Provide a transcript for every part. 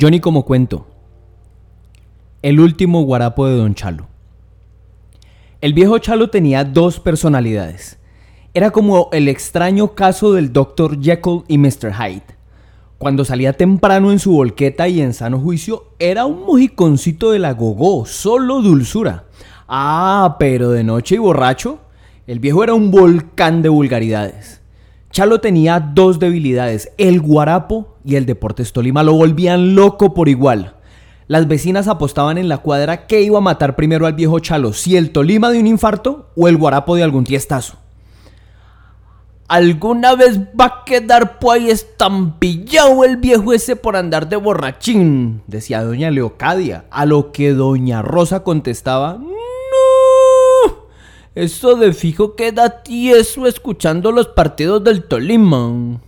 Johnny como cuento. El último guarapo de Don Chalo. El viejo Chalo tenía dos personalidades. Era como el extraño caso del Dr. Jekyll y Mr. Hyde. Cuando salía temprano en su volqueta y en sano juicio, era un mojiconcito de la gogó, solo dulzura. Ah, pero de noche y borracho, el viejo era un volcán de vulgaridades. Chalo tenía dos debilidades, el guarapo y el Deportes Tolima. Lo volvían loco por igual. Las vecinas apostaban en la cuadra que iba a matar primero al viejo Chalo, si el Tolima de un infarto o el guarapo de algún tiestazo. ¿Alguna vez va a quedar por ahí estampillado el viejo ese por andar de borrachín? Decía doña Leocadia, a lo que doña Rosa contestaba, no, eso de fijo queda tieso escuchando los partidos del Tolima.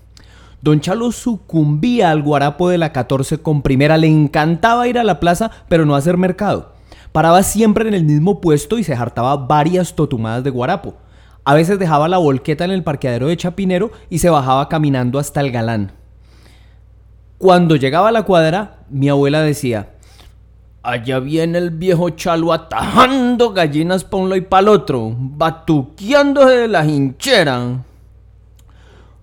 Don Chalo sucumbía al guarapo de la 14 con primera, le encantaba ir a la plaza, pero no hacer mercado. Paraba siempre en el mismo puesto y se hartaba varias totumadas de guarapo. A veces dejaba la volqueta en el parqueadero de Chapinero y se bajaba caminando hasta el galán. Cuando llegaba a la cuadra, mi abuela decía, Allá viene el viejo chalo atajando gallinas pa' un lado y pa' el otro, batuqueándose de la hinchera.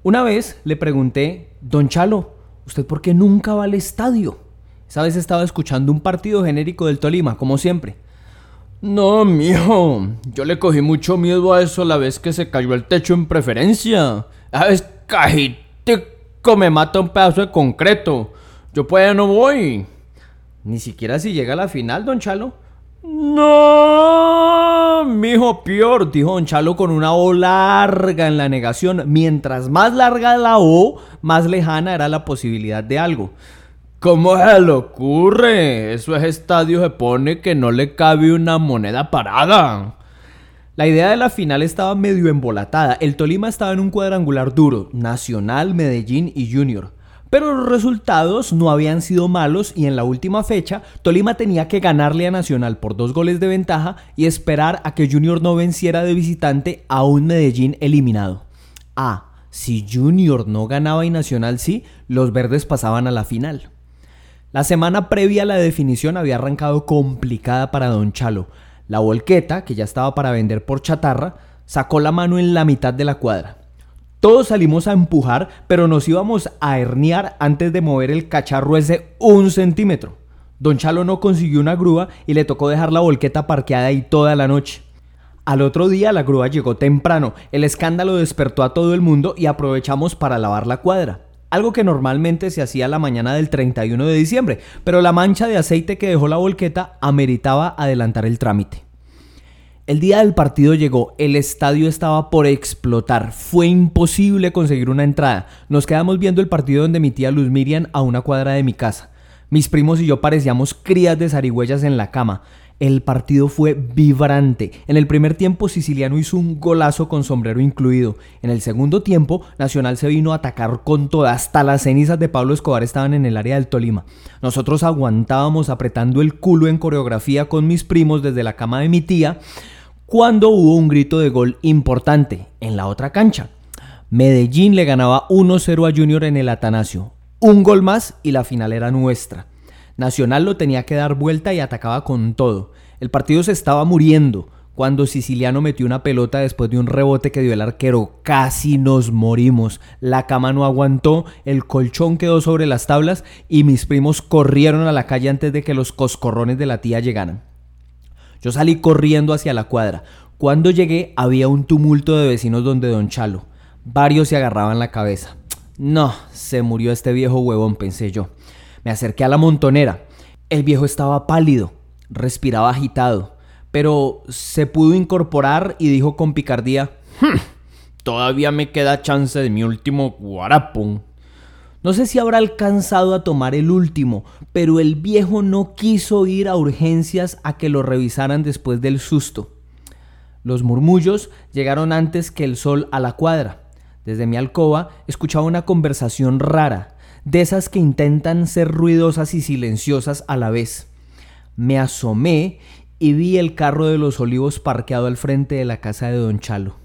Una vez le pregunté, Don Chalo, ¿usted por qué nunca va al estadio? Esa vez estaba escuchando un partido genérico del Tolima, como siempre. No, mijo, yo le cogí mucho miedo a eso la vez que se cayó el techo en preferencia. A ver, cajitico me mata un pedazo de concreto. Yo pues no voy. Ni siquiera si llega a la final, don Chalo. No, dijo Don Chalo con una O larga en la negación. Mientras más larga la O, más lejana era la posibilidad de algo. ¿Cómo se le ocurre? Eso es estadio se pone que no le cabe una moneda parada. La idea de la final estaba medio embolatada. El Tolima estaba en un cuadrangular duro, Nacional, Medellín y Junior. Pero los resultados no habían sido malos y en la última fecha Tolima tenía que ganarle a Nacional por dos goles de ventaja y esperar a que Junior no venciera de visitante a un Medellín eliminado. Ah, si Junior no ganaba y Nacional sí, los verdes pasaban a la final. La semana previa a la definición había arrancado complicada para Don Chalo. La volqueta, que ya estaba para vender por chatarra, sacó la mano en la mitad de la cuadra. Todos salimos a empujar, pero nos íbamos a herniar antes de mover el cacharro ese un centímetro. Don Chalo no consiguió una grúa y le tocó dejar la volqueta parqueada ahí toda la noche. Al otro día la grúa llegó temprano, el escándalo despertó a todo el mundo y aprovechamos para lavar la cuadra algo que normalmente se hacía la mañana del 31 de diciembre, pero la mancha de aceite que dejó la volqueta ameritaba adelantar el trámite. El día del partido llegó, el estadio estaba por explotar, fue imposible conseguir una entrada. Nos quedamos viendo el partido donde mi tía Luz Miriam a una cuadra de mi casa. Mis primos y yo parecíamos crías de zarigüeyas en la cama. El partido fue vibrante. En el primer tiempo Siciliano hizo un golazo con sombrero incluido. En el segundo tiempo Nacional se vino a atacar con todo. Hasta las cenizas de Pablo Escobar estaban en el área del Tolima. Nosotros aguantábamos apretando el culo en coreografía con mis primos desde la cama de mi tía cuando hubo un grito de gol importante en la otra cancha. Medellín le ganaba 1-0 a Junior en el Atanasio. Un gol más y la final era nuestra. Nacional lo tenía que dar vuelta y atacaba con todo. El partido se estaba muriendo cuando Siciliano metió una pelota después de un rebote que dio el arquero. Casi nos morimos. La cama no aguantó, el colchón quedó sobre las tablas y mis primos corrieron a la calle antes de que los coscorrones de la tía llegaran. Yo salí corriendo hacia la cuadra. Cuando llegué había un tumulto de vecinos donde don Chalo. Varios se agarraban la cabeza. No, se murió este viejo huevón, pensé yo. Me acerqué a la montonera. El viejo estaba pálido, respiraba agitado, pero se pudo incorporar y dijo con picardía, hmm, todavía me queda chance de mi último guarapo. No sé si habrá alcanzado a tomar el último, pero el viejo no quiso ir a urgencias a que lo revisaran después del susto. Los murmullos llegaron antes que el sol a la cuadra. Desde mi alcoba escuchaba una conversación rara, de esas que intentan ser ruidosas y silenciosas a la vez. Me asomé y vi el carro de los olivos parqueado al frente de la casa de Don Chalo.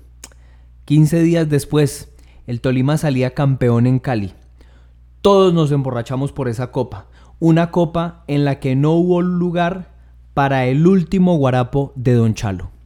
Quince días después, el Tolima salía campeón en Cali. Todos nos emborrachamos por esa copa. Una copa en la que no hubo lugar para el último guarapo de Don Chalo.